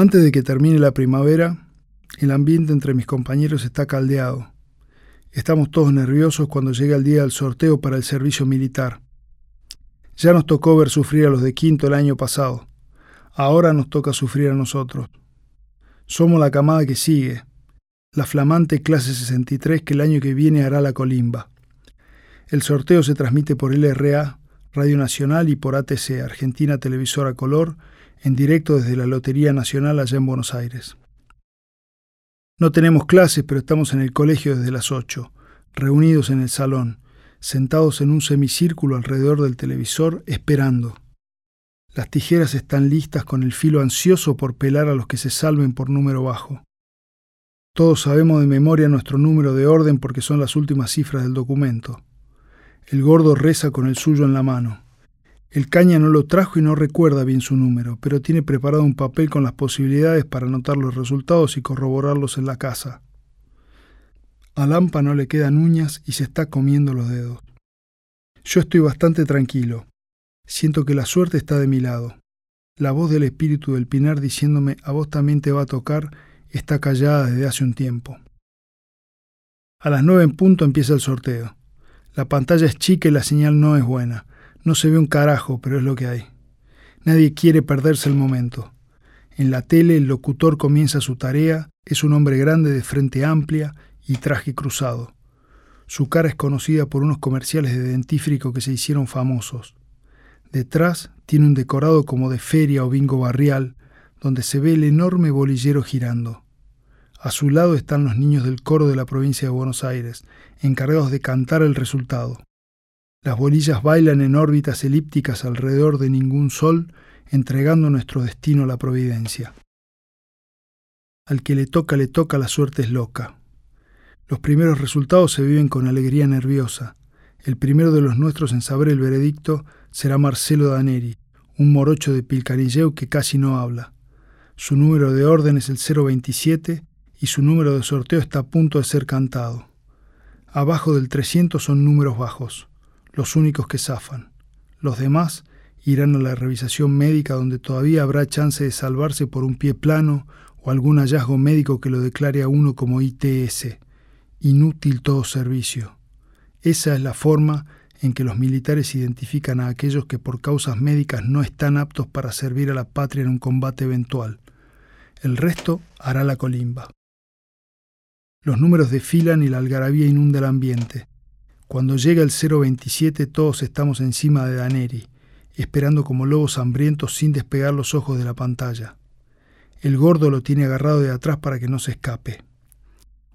Antes de que termine la primavera, el ambiente entre mis compañeros está caldeado. Estamos todos nerviosos cuando llega el día del sorteo para el servicio militar. Ya nos tocó ver sufrir a los de quinto el año pasado. Ahora nos toca sufrir a nosotros. Somos la camada que sigue, la flamante clase 63 que el año que viene hará la colimba. El sorteo se transmite por LRA, Radio Nacional y por ATC, Argentina Televisora Color, en directo desde la Lotería Nacional allá en Buenos Aires. No tenemos clases, pero estamos en el colegio desde las 8, reunidos en el salón, sentados en un semicírculo alrededor del televisor, esperando. Las tijeras están listas con el filo ansioso por pelar a los que se salven por número bajo. Todos sabemos de memoria nuestro número de orden porque son las últimas cifras del documento. El gordo reza con el suyo en la mano. El caña no lo trajo y no recuerda bien su número, pero tiene preparado un papel con las posibilidades para anotar los resultados y corroborarlos en la casa. A Lampa no le quedan uñas y se está comiendo los dedos. Yo estoy bastante tranquilo. Siento que la suerte está de mi lado. La voz del espíritu del Pinar diciéndome a vos también te va a tocar está callada desde hace un tiempo. A las nueve en punto empieza el sorteo. La pantalla es chica y la señal no es buena. No se ve un carajo, pero es lo que hay. Nadie quiere perderse el momento. En la tele el locutor comienza su tarea, es un hombre grande de frente amplia y traje cruzado. Su cara es conocida por unos comerciales de dentífrico que se hicieron famosos. Detrás tiene un decorado como de feria o bingo barrial, donde se ve el enorme bolillero girando. A su lado están los niños del coro de la provincia de Buenos Aires, encargados de cantar el resultado. Las bolillas bailan en órbitas elípticas alrededor de ningún sol, entregando nuestro destino a la providencia. Al que le toca, le toca, la suerte es loca. Los primeros resultados se viven con alegría nerviosa. El primero de los nuestros en saber el veredicto será Marcelo Daneri, un morocho de Pilcarilleu que casi no habla. Su número de orden es el 027 y su número de sorteo está a punto de ser cantado. Abajo del 300 son números bajos los únicos que zafan. Los demás irán a la revisación médica donde todavía habrá chance de salvarse por un pie plano o algún hallazgo médico que lo declare a uno como ITS, inútil todo servicio. Esa es la forma en que los militares identifican a aquellos que por causas médicas no están aptos para servir a la patria en un combate eventual. El resto hará la colimba. Los números desfilan y la algarabía inunda el ambiente. Cuando llega el 027 todos estamos encima de Daneri, esperando como lobos hambrientos sin despegar los ojos de la pantalla. El gordo lo tiene agarrado de atrás para que no se escape.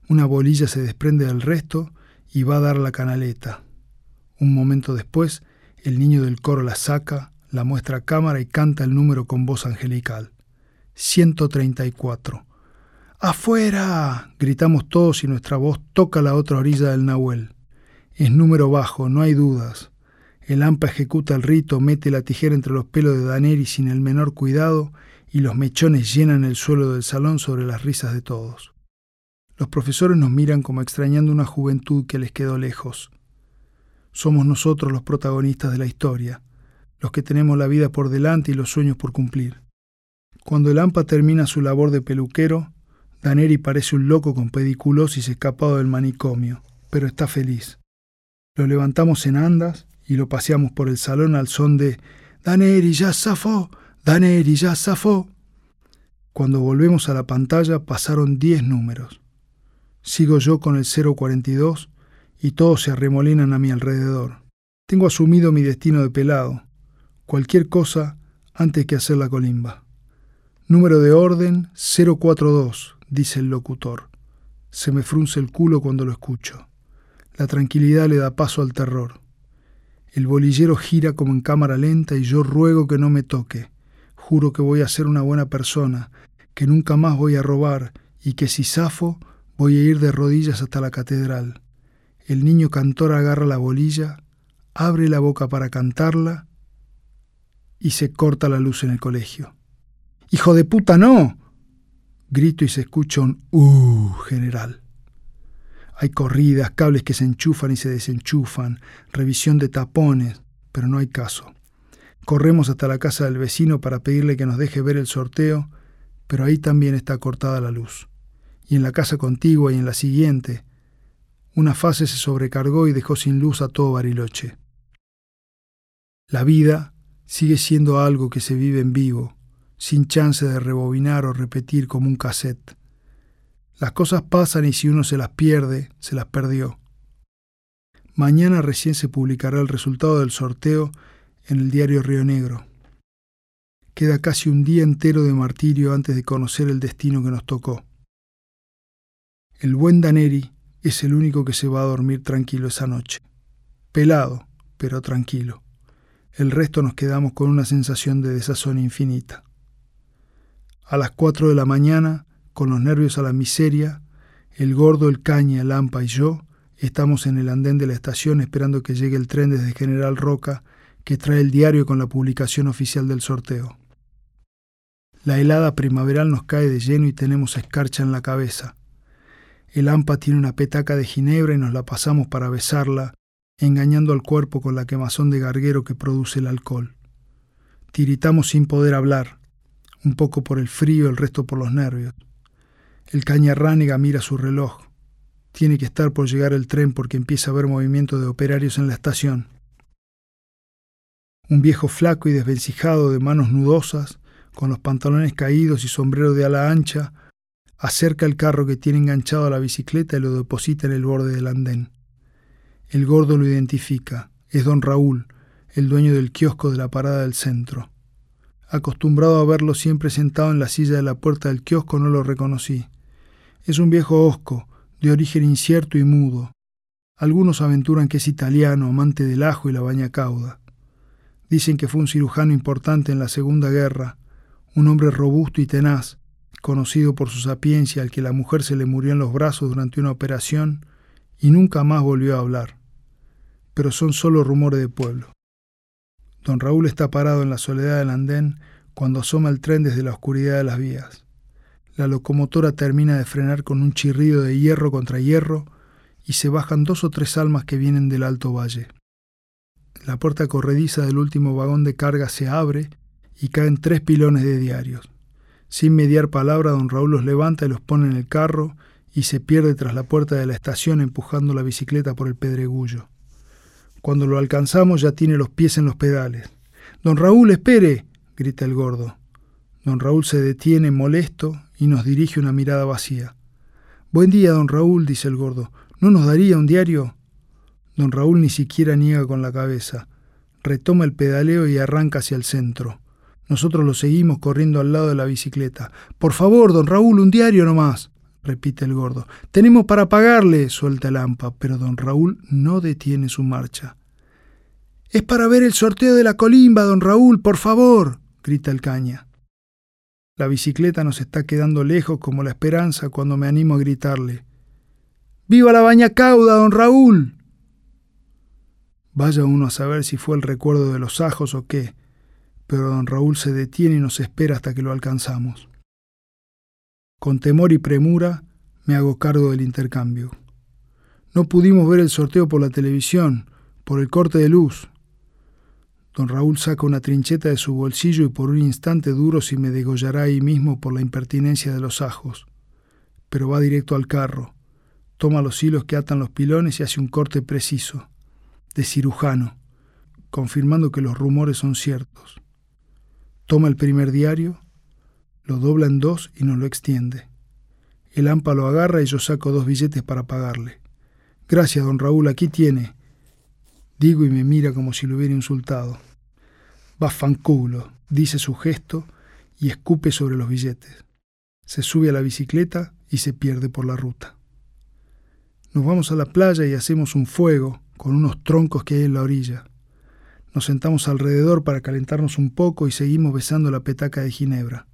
Una bolilla se desprende del resto y va a dar la canaleta. Un momento después, el niño del coro la saca, la muestra a cámara y canta el número con voz angelical. 134. ¡Afuera! gritamos todos y nuestra voz toca la otra orilla del Nahuel. Es número bajo, no hay dudas. El AMPA ejecuta el rito, mete la tijera entre los pelos de Daneri sin el menor cuidado y los mechones llenan el suelo del salón sobre las risas de todos. Los profesores nos miran como extrañando una juventud que les quedó lejos. Somos nosotros los protagonistas de la historia, los que tenemos la vida por delante y los sueños por cumplir. Cuando el AMPA termina su labor de peluquero, Daneri parece un loco con pediculosis escapado del manicomio, pero está feliz. Lo levantamos en andas y lo paseamos por el salón al son de Daneri ya zafó, Daneri ya zafó. Cuando volvemos a la pantalla pasaron diez números. Sigo yo con el 042 y todos se arremolinan a mi alrededor. Tengo asumido mi destino de pelado. Cualquier cosa antes que hacer la colimba. Número de orden 042, dice el locutor. Se me frunce el culo cuando lo escucho. La tranquilidad le da paso al terror. El bolillero gira como en cámara lenta y yo ruego que no me toque. Juro que voy a ser una buena persona, que nunca más voy a robar y que si zafo voy a ir de rodillas hasta la catedral. El niño cantor agarra la bolilla, abre la boca para cantarla y se corta la luz en el colegio. ¡Hijo de puta, no! Grito y se escucha un ¡Uh, general! Hay corridas, cables que se enchufan y se desenchufan, revisión de tapones, pero no hay caso. Corremos hasta la casa del vecino para pedirle que nos deje ver el sorteo, pero ahí también está cortada la luz. Y en la casa contigua y en la siguiente, una fase se sobrecargó y dejó sin luz a todo Bariloche. La vida sigue siendo algo que se vive en vivo, sin chance de rebobinar o repetir como un cassette. Las cosas pasan y si uno se las pierde, se las perdió. Mañana recién se publicará el resultado del sorteo en el diario Río Negro. Queda casi un día entero de martirio antes de conocer el destino que nos tocó. El buen Daneri es el único que se va a dormir tranquilo esa noche. Pelado, pero tranquilo. El resto nos quedamos con una sensación de desazón infinita. A las cuatro de la mañana, con los nervios a la miseria, el gordo, el caña, el ampa y yo estamos en el andén de la estación esperando que llegue el tren desde General Roca que trae el diario con la publicación oficial del sorteo. La helada primaveral nos cae de lleno y tenemos escarcha en la cabeza. El AMPA tiene una petaca de ginebra y nos la pasamos para besarla, engañando al cuerpo con la quemazón de garguero que produce el alcohol. Tiritamos sin poder hablar, un poco por el frío, el resto por los nervios. El cañarrániga mira su reloj. Tiene que estar por llegar el tren porque empieza a haber movimiento de operarios en la estación. Un viejo flaco y desvencijado de manos nudosas, con los pantalones caídos y sombrero de ala ancha, acerca el carro que tiene enganchado a la bicicleta y lo deposita en el borde del andén. El gordo lo identifica. Es don Raúl, el dueño del kiosco de la parada del centro. Acostumbrado a verlo siempre sentado en la silla de la puerta del kiosco, no lo reconocí. Es un viejo hosco, de origen incierto y mudo. Algunos aventuran que es italiano, amante del ajo y la baña cauda. Dicen que fue un cirujano importante en la Segunda Guerra, un hombre robusto y tenaz, conocido por su sapiencia al que la mujer se le murió en los brazos durante una operación y nunca más volvió a hablar. Pero son solo rumores de pueblo. Don Raúl está parado en la soledad del andén cuando asoma el tren desde la oscuridad de las vías. La locomotora termina de frenar con un chirrido de hierro contra hierro y se bajan dos o tres almas que vienen del alto valle. La puerta corrediza del último vagón de carga se abre y caen tres pilones de diarios. Sin mediar palabra, don Raúl los levanta y los pone en el carro y se pierde tras la puerta de la estación empujando la bicicleta por el pedregullo. Cuando lo alcanzamos ya tiene los pies en los pedales. Don Raúl, espere, grita el gordo. Don Raúl se detiene molesto y nos dirige una mirada vacía. Buen día, don Raúl, dice el gordo. ¿No nos daría un diario? Don Raúl ni siquiera niega con la cabeza. Retoma el pedaleo y arranca hacia el centro. Nosotros lo seguimos corriendo al lado de la bicicleta. Por favor, don Raúl, un diario nomás repite el gordo. Tenemos para pagarle, suelta el hampa, pero don Raúl no detiene su marcha. Es para ver el sorteo de la colimba, don Raúl, por favor, grita el caña. La bicicleta nos está quedando lejos como la esperanza cuando me animo a gritarle. ¡Viva la baña cauda, don Raúl! Vaya uno a saber si fue el recuerdo de los ajos o qué, pero don Raúl se detiene y nos espera hasta que lo alcanzamos. Con temor y premura me hago cargo del intercambio. No pudimos ver el sorteo por la televisión, por el corte de luz. Don Raúl saca una trincheta de su bolsillo y por un instante duro si me degollará ahí mismo por la impertinencia de los ajos. Pero va directo al carro, toma los hilos que atan los pilones y hace un corte preciso, de cirujano, confirmando que los rumores son ciertos. Toma el primer diario, lo dobla en dos y nos lo extiende. El AMPA lo agarra y yo saco dos billetes para pagarle. Gracias, don Raúl, aquí tiene. Digo y me mira como si lo hubiera insultado. Va fanculo, dice su gesto y escupe sobre los billetes. Se sube a la bicicleta y se pierde por la ruta. Nos vamos a la playa y hacemos un fuego con unos troncos que hay en la orilla. Nos sentamos alrededor para calentarnos un poco y seguimos besando la petaca de Ginebra.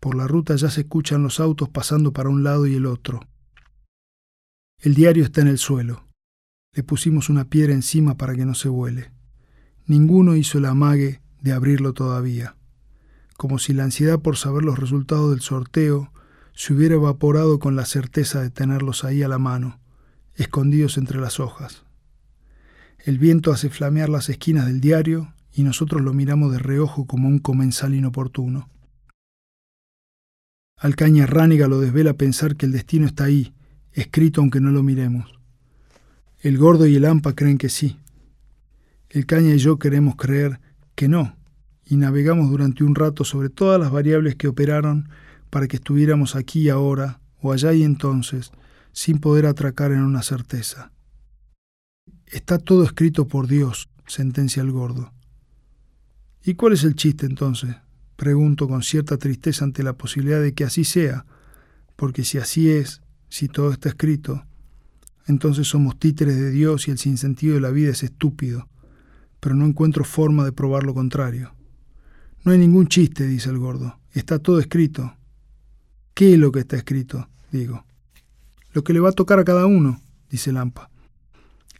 Por la ruta ya se escuchan los autos pasando para un lado y el otro. El diario está en el suelo. Le pusimos una piedra encima para que no se vuele. Ninguno hizo el amague de abrirlo todavía, como si la ansiedad por saber los resultados del sorteo se hubiera evaporado con la certeza de tenerlos ahí a la mano, escondidos entre las hojas. El viento hace flamear las esquinas del diario y nosotros lo miramos de reojo como un comensal inoportuno. Al caña rániga lo desvela pensar que el destino está ahí, escrito aunque no lo miremos. El gordo y el hampa creen que sí. El caña y yo queremos creer que no, y navegamos durante un rato sobre todas las variables que operaron para que estuviéramos aquí ahora, o allá y entonces, sin poder atracar en una certeza. Está todo escrito por Dios, sentencia el gordo. ¿Y cuál es el chiste entonces? Pregunto con cierta tristeza ante la posibilidad de que así sea, porque si así es, si todo está escrito, entonces somos títeres de Dios y el sinsentido de la vida es estúpido, pero no encuentro forma de probar lo contrario. No hay ningún chiste, dice el gordo. Está todo escrito. ¿Qué es lo que está escrito? digo. Lo que le va a tocar a cada uno, dice Lampa.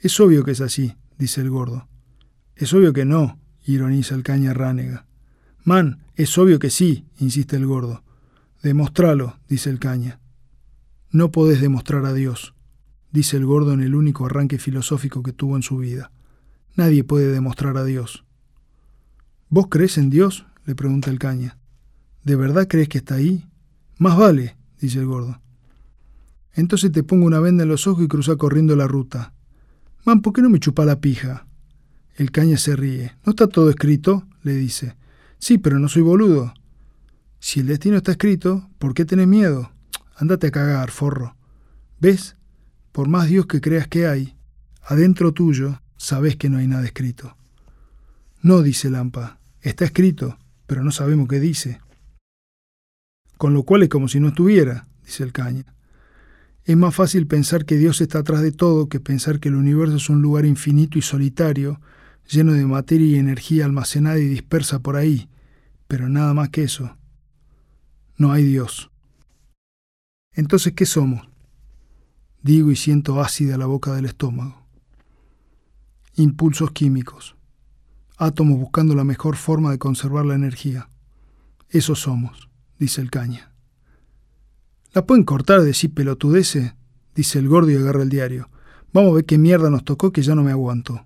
Es obvio que es así, dice el gordo. Es obvio que no, ironiza el caña ránega. Man, es obvio que sí, insiste el gordo. Demostralo, dice el caña. No podés demostrar a Dios, dice el gordo en el único arranque filosófico que tuvo en su vida. Nadie puede demostrar a Dios. ¿Vos crees en Dios? le pregunta el caña. ¿De verdad crees que está ahí? Más vale, dice el gordo. Entonces te pongo una venda en los ojos y cruza corriendo la ruta. Man, ¿por qué no me chupa la pija? El caña se ríe. ¿No está todo escrito? le dice. Sí, pero no soy boludo. Si el destino está escrito, ¿por qué tenés miedo? Ándate a cagar, forro. ¿Ves? Por más Dios que creas que hay, adentro tuyo sabes que no hay nada escrito. No, dice Lampa, está escrito, pero no sabemos qué dice. Con lo cual es como si no estuviera, dice el caña. Es más fácil pensar que Dios está atrás de todo que pensar que el universo es un lugar infinito y solitario, lleno de materia y energía almacenada y dispersa por ahí, pero nada más que eso. No hay Dios. Entonces, ¿qué somos? Digo y siento ácida la boca del estómago impulsos químicos, átomos buscando la mejor forma de conservar la energía. Eso somos, dice el caña. ¿La pueden cortar de sí pelotudece? dice el gordo y agarra el diario. Vamos a ver qué mierda nos tocó que ya no me aguanto.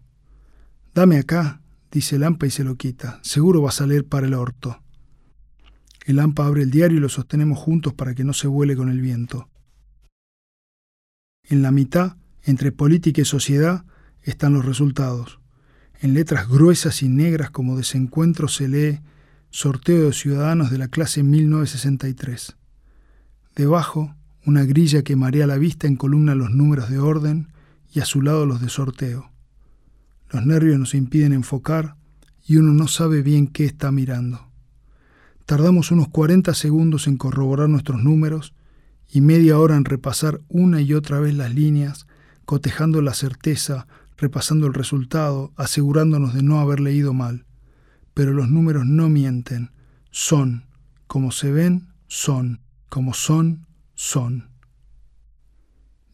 Dame acá, dice el AMPA y se lo quita. Seguro va a salir para el orto. El AMPA abre el diario y lo sostenemos juntos para que no se vuele con el viento. En la mitad, entre política y sociedad, están los resultados. En letras gruesas y negras como desencuentro se lee Sorteo de Ciudadanos de la clase 1963. Debajo, una grilla que marea la vista en columna los números de orden y a su lado los de sorteo. Los nervios nos impiden enfocar y uno no sabe bien qué está mirando. Tardamos unos 40 segundos en corroborar nuestros números y media hora en repasar una y otra vez las líneas, cotejando la certeza repasando el resultado, asegurándonos de no haber leído mal. Pero los números no mienten, son, como se ven, son, como son, son.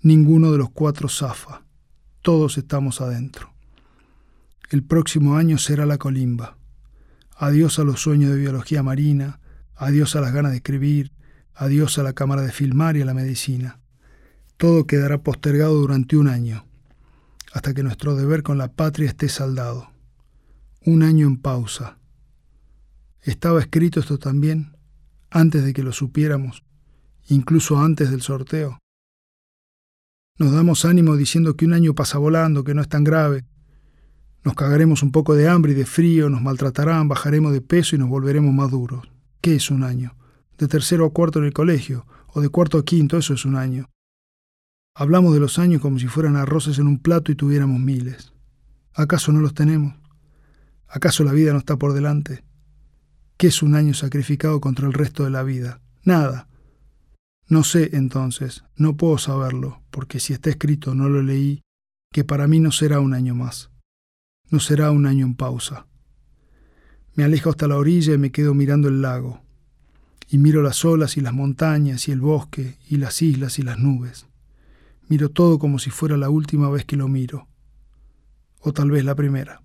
Ninguno de los cuatro zafa, todos estamos adentro. El próximo año será la colimba. Adiós a los sueños de biología marina, adiós a las ganas de escribir, adiós a la cámara de filmar y a la medicina. Todo quedará postergado durante un año hasta que nuestro deber con la patria esté saldado. Un año en pausa. ¿Estaba escrito esto también antes de que lo supiéramos, incluso antes del sorteo? Nos damos ánimo diciendo que un año pasa volando, que no es tan grave. Nos cagaremos un poco de hambre y de frío, nos maltratarán, bajaremos de peso y nos volveremos más duros. ¿Qué es un año? De tercero a cuarto en el colegio, o de cuarto a quinto, eso es un año. Hablamos de los años como si fueran arroces en un plato y tuviéramos miles. ¿Acaso no los tenemos? ¿Acaso la vida no está por delante? ¿Qué es un año sacrificado contra el resto de la vida? Nada. No sé entonces, no puedo saberlo, porque si está escrito no lo leí, que para mí no será un año más. No será un año en pausa. Me alejo hasta la orilla y me quedo mirando el lago. Y miro las olas y las montañas y el bosque y las islas y las nubes. Miro todo como si fuera la última vez que lo miro, o tal vez la primera.